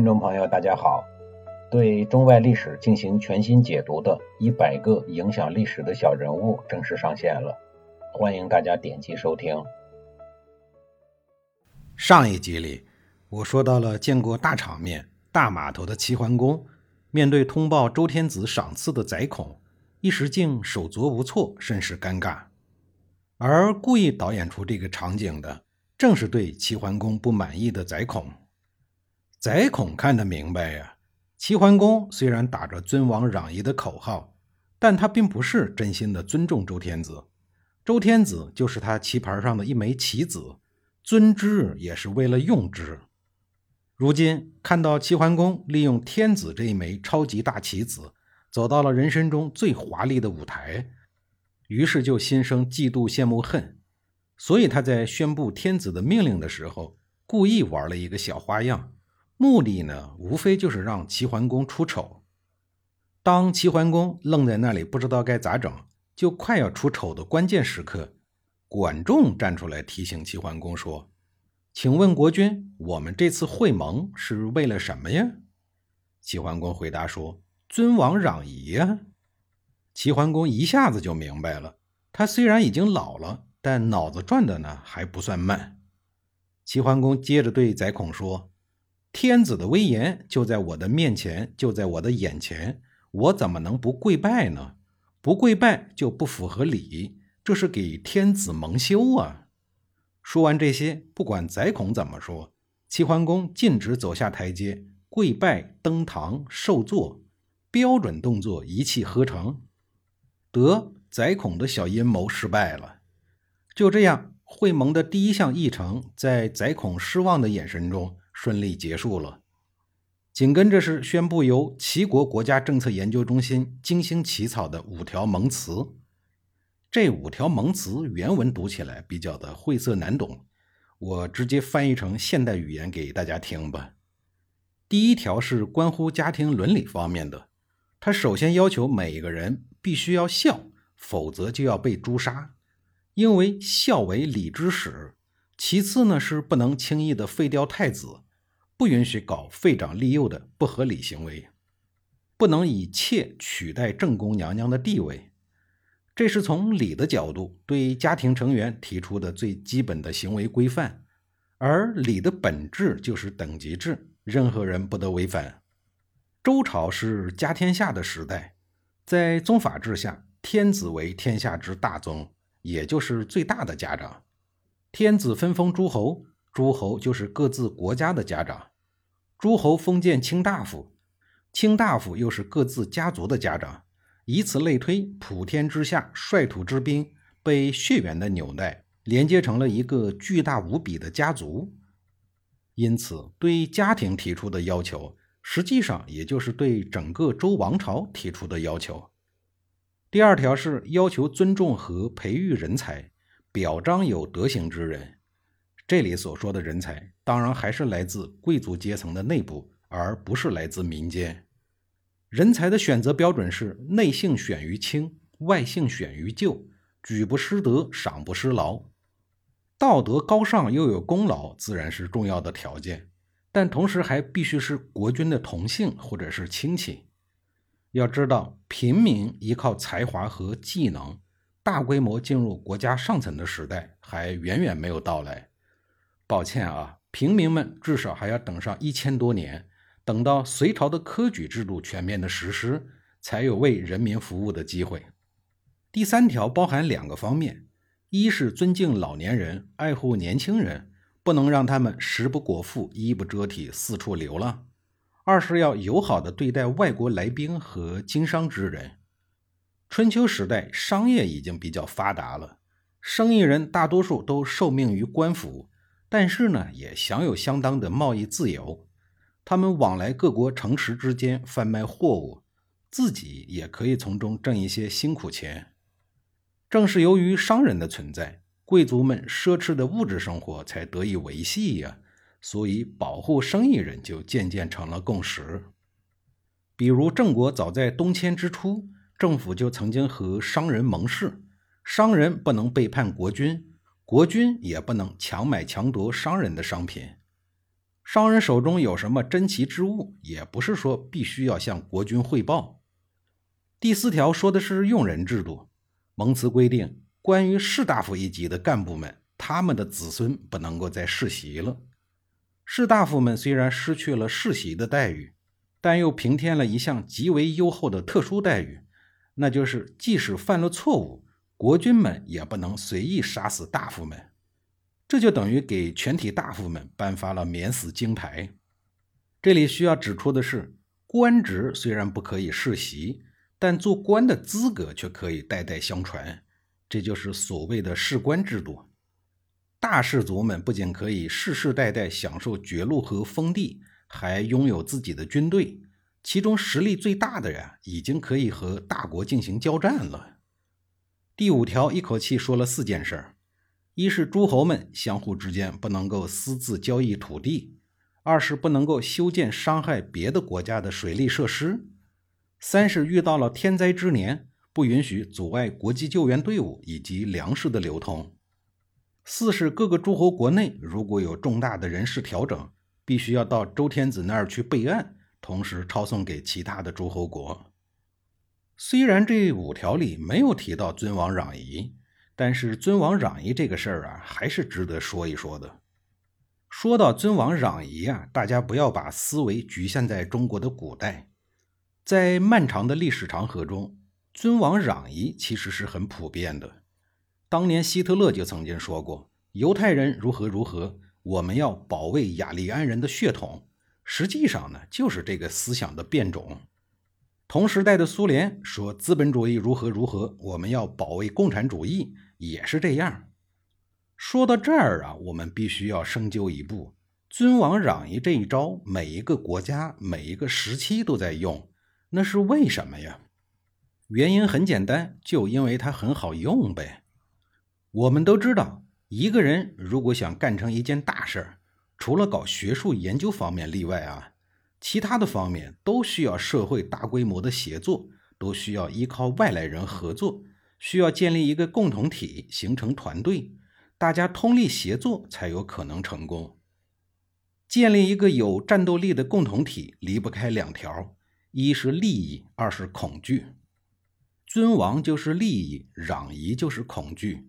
听众朋友，大家好。对中外历史进行全新解读的《一百个影响历史的小人物》正式上线了，欢迎大家点击收听。上一集里，我说到了见过大场面、大码头的齐桓公，面对通报周天子赏赐的宰孔，一时竟手足无措，甚是尴尬。而故意导演出这个场景的，正是对齐桓公不满意的宰孔。宰孔看得明白呀，齐桓公虽然打着尊王攘夷的口号，但他并不是真心的尊重周天子。周天子就是他棋盘上的一枚棋子，尊之也是为了用之。如今看到齐桓公利用天子这一枚超级大棋子，走到了人生中最华丽的舞台，于是就心生嫉妒、羡慕、恨。所以他在宣布天子的命令的时候，故意玩了一个小花样。目的呢，无非就是让齐桓公出丑。当齐桓公愣在那里不知道该咋整，就快要出丑的关键时刻，管仲站出来提醒齐桓公说：“请问国君，我们这次会盟是为了什么呀？”齐桓公回答说：“尊王攘夷呀。”齐桓公一下子就明白了，他虽然已经老了，但脑子转的呢还不算慢。齐桓公接着对宰孔说。天子的威严就在我的面前，就在我的眼前，我怎么能不跪拜呢？不跪拜就不符合礼，这是给天子蒙羞啊！说完这些，不管宰孔怎么说，齐桓公径直走下台阶，跪拜登堂受坐，标准动作一气呵成。得，宰孔的小阴谋失败了。就这样，会盟的第一项议程，在宰孔失望的眼神中。顺利结束了，紧跟着是宣布由齐国国家政策研究中心精心起草的五条盟词。这五条盟词原文读起来比较的晦涩难懂，我直接翻译成现代语言给大家听吧。第一条是关乎家庭伦理方面的，他首先要求每个人必须要孝，否则就要被诛杀，因为孝为礼之始。其次呢是不能轻易的废掉太子。不允许搞废长立幼的不合理行为，不能以妾取代正宫娘娘的地位，这是从礼的角度对家庭成员提出的最基本的行为规范。而礼的本质就是等级制，任何人不得违反。周朝是家天下的时代，在宗法制下，天子为天下之大宗，也就是最大的家长。天子分封诸侯，诸侯就是各自国家的家长。诸侯封建卿大夫，卿大夫又是各自家族的家长，以此类推，普天之下率土之滨被血缘的纽带连接成了一个巨大无比的家族。因此，对家庭提出的要求，实际上也就是对整个周王朝提出的要求。第二条是要求尊重和培育人才，表彰有德行之人。这里所说的人才，当然还是来自贵族阶层的内部，而不是来自民间。人才的选择标准是内姓选于亲，外姓选于旧，举不失德，赏不失劳。道德高尚又有功劳，自然是重要的条件，但同时还必须是国君的同姓或者是亲戚。要知道，平民依靠才华和技能，大规模进入国家上层的时代还远远没有到来。抱歉啊，平民们至少还要等上一千多年，等到隋朝的科举制度全面的实施，才有为人民服务的机会。第三条包含两个方面：一是尊敬老年人，爱护年轻人，不能让他们食不果腹、衣不遮体、四处流浪；二是要友好的对待外国来宾和经商之人。春秋时代，商业已经比较发达了，生意人大多数都受命于官府。但是呢，也享有相当的贸易自由，他们往来各国城池之间贩卖货物，自己也可以从中挣一些辛苦钱。正是由于商人的存在，贵族们奢侈的物质生活才得以维系呀。所以，保护生意人就渐渐成了共识。比如，郑国早在东迁之初，政府就曾经和商人盟誓，商人不能背叛国君。国君也不能强买强夺商人的商品。商人手中有什么珍奇之物，也不是说必须要向国君汇报。第四条说的是用人制度，蒙辞规定，关于士大夫一级的干部们，他们的子孙不能够再世袭了。士大夫们虽然失去了世袭的待遇，但又平添了一项极为优厚的特殊待遇，那就是即使犯了错误，国君们也不能随意杀死大夫们。这就等于给全体大夫们颁发了免死金牌。这里需要指出的是，官职虽然不可以世袭，但做官的资格却可以代代相传，这就是所谓的世官制度。大氏族们不仅可以世世代代享受爵禄和封地，还拥有自己的军队，其中实力最大的人已经可以和大国进行交战了。第五条一口气说了四件事儿。一是诸侯们相互之间不能够私自交易土地；二是不能够修建伤害别的国家的水利设施；三是遇到了天灾之年，不允许阻碍国际救援队伍以及粮食的流通；四是各个诸侯国内如果有重大的人事调整，必须要到周天子那儿去备案，同时抄送给其他的诸侯国。虽然这五条里没有提到尊王攘夷。但是尊王攘夷这个事儿啊，还是值得说一说的。说到尊王攘夷啊，大家不要把思维局限在中国的古代，在漫长的历史长河中，尊王攘夷其实是很普遍的。当年希特勒就曾经说过：“犹太人如何如何，我们要保卫雅利安人的血统。”实际上呢，就是这个思想的变种。同时代的苏联说：“资本主义如何如何，我们要保卫共产主义。”也是这样。说到这儿啊，我们必须要深究一步：尊王攘夷这一招，每一个国家、每一个时期都在用，那是为什么呀？原因很简单，就因为它很好用呗。我们都知道，一个人如果想干成一件大事儿，除了搞学术研究方面例外啊，其他的方面都需要社会大规模的协作，都需要依靠外来人合作。需要建立一个共同体，形成团队，大家通力协作才有可能成功。建立一个有战斗力的共同体，离不开两条：一是利益，二是恐惧。尊王就是利益，攘夷就是恐惧。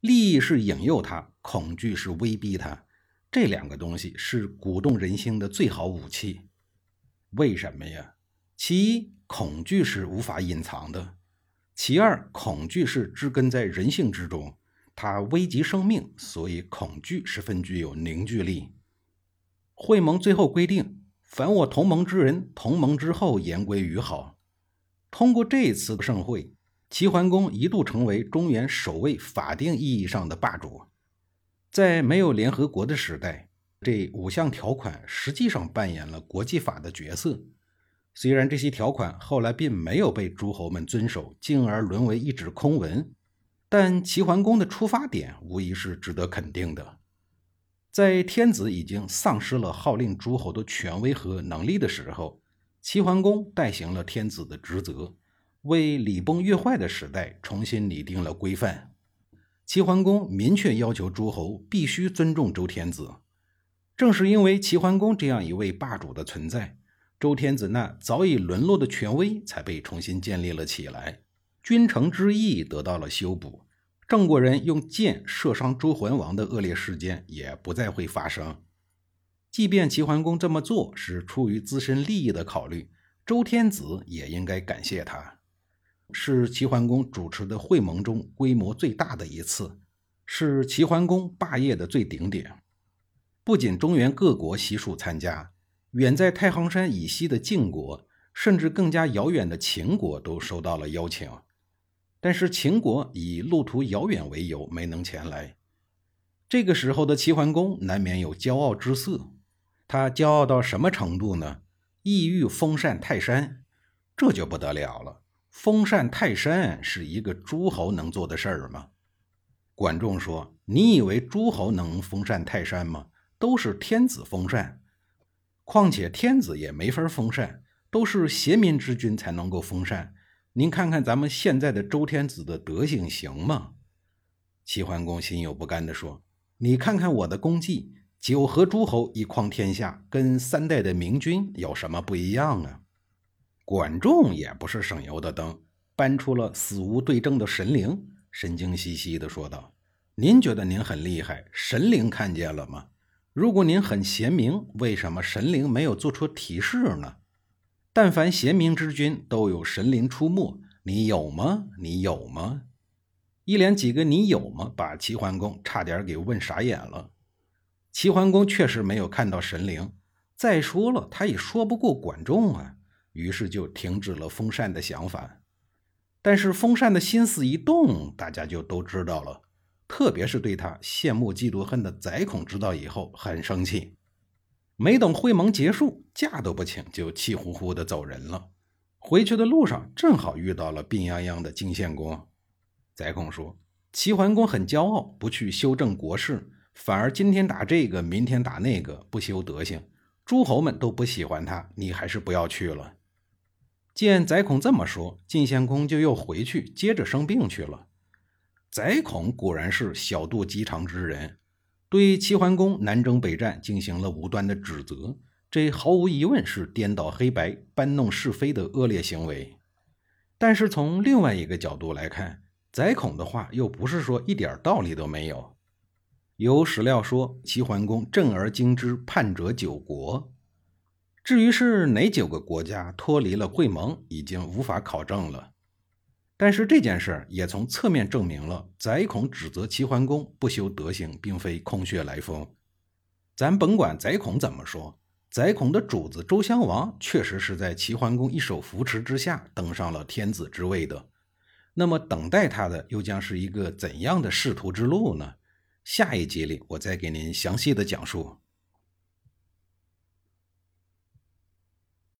利益是引诱他，恐惧是威逼他。这两个东西是鼓动人心的最好武器。为什么呀？其一，恐惧是无法隐藏的。其二，恐惧是植根在人性之中，它危及生命，所以恐惧十分具有凝聚力。会盟最后规定，凡我同盟之人，同盟之后言归于好。通过这次的盛会，齐桓公一度成为中原首位法定意义上的霸主。在没有联合国的时代，这五项条款实际上扮演了国际法的角色。虽然这些条款后来并没有被诸侯们遵守，进而沦为一纸空文，但齐桓公的出发点无疑是值得肯定的。在天子已经丧失了号令诸侯的权威和能力的时候，齐桓公代行了天子的职责，为礼崩乐坏的时代重新拟定了规范。齐桓公明确要求诸侯必须尊重周天子。正是因为齐桓公这样一位霸主的存在。周天子那早已沦落的权威才被重新建立了起来，君臣之义得到了修补，郑国人用箭射伤周桓王的恶劣事件也不再会发生。即便齐桓公这么做是出于自身利益的考虑，周天子也应该感谢他。是齐桓公主持的会盟中规模最大的一次，是齐桓公霸业的最顶点。不仅中原各国悉数参加。远在太行山以西的晋国，甚至更加遥远的秦国都收到了邀请，但是秦国以路途遥远为由没能前来。这个时候的齐桓公难免有骄傲之色，他骄傲到什么程度呢？意欲封禅泰山，这就不得了了。封禅泰山是一个诸侯能做的事儿吗？管仲说：“你以为诸侯能封禅泰山吗？都是天子封禅。”况且天子也没法封禅，都是贤民之君才能够封禅。您看看咱们现在的周天子的德行行吗？齐桓公心有不甘地说：“你看看我的功绩，九合诸侯一匡天下，跟三代的明君有什么不一样啊？管仲也不是省油的灯，搬出了死无对证的神灵，神经兮兮地说道：“您觉得您很厉害，神灵看见了吗？如果您很贤明，为什么神灵没有做出提示呢？但凡贤明之君，都有神灵出没，你有吗？你有吗？”一连几个“你有吗”，把齐桓公差点给问傻眼了。齐桓公确实没有看到神灵，再说了，他也说不过管仲啊。于是就停止了封禅的想法，但是封禅的心思一动，大家就都知道了。特别是对他羡慕嫉妒恨的宰孔知道以后，很生气。没等会盟结束，假都不请，就气呼呼的走人了。回去的路上，正好遇到了病殃殃的晋献公。宰孔说：“齐桓公很骄傲，不去修正国事，反而今天打这个，明天打那个，不修德行，诸侯们都不喜欢他，你还是不要去了。”见宰孔这么说，晋献公就又回去接着生病去了。宰孔果然是小肚鸡肠之人，对齐桓公南征北战进行了无端的指责，这毫无疑问是颠倒黑白、搬弄是非的恶劣行为。但是从另外一个角度来看，宰孔的话又不是说一点道理都没有。有史料说，齐桓公振而惊之，叛者九国。至于是哪九个国家脱离了会盟，已经无法考证了。但是这件事也从侧面证明了宰孔指责齐桓公不修德行，并非空穴来风。咱甭管宰孔怎么说，宰孔的主子周襄王确实是在齐桓公一手扶持之下登上了天子之位的。那么等待他的又将是一个怎样的仕途之路呢？下一集里我再给您详细的讲述。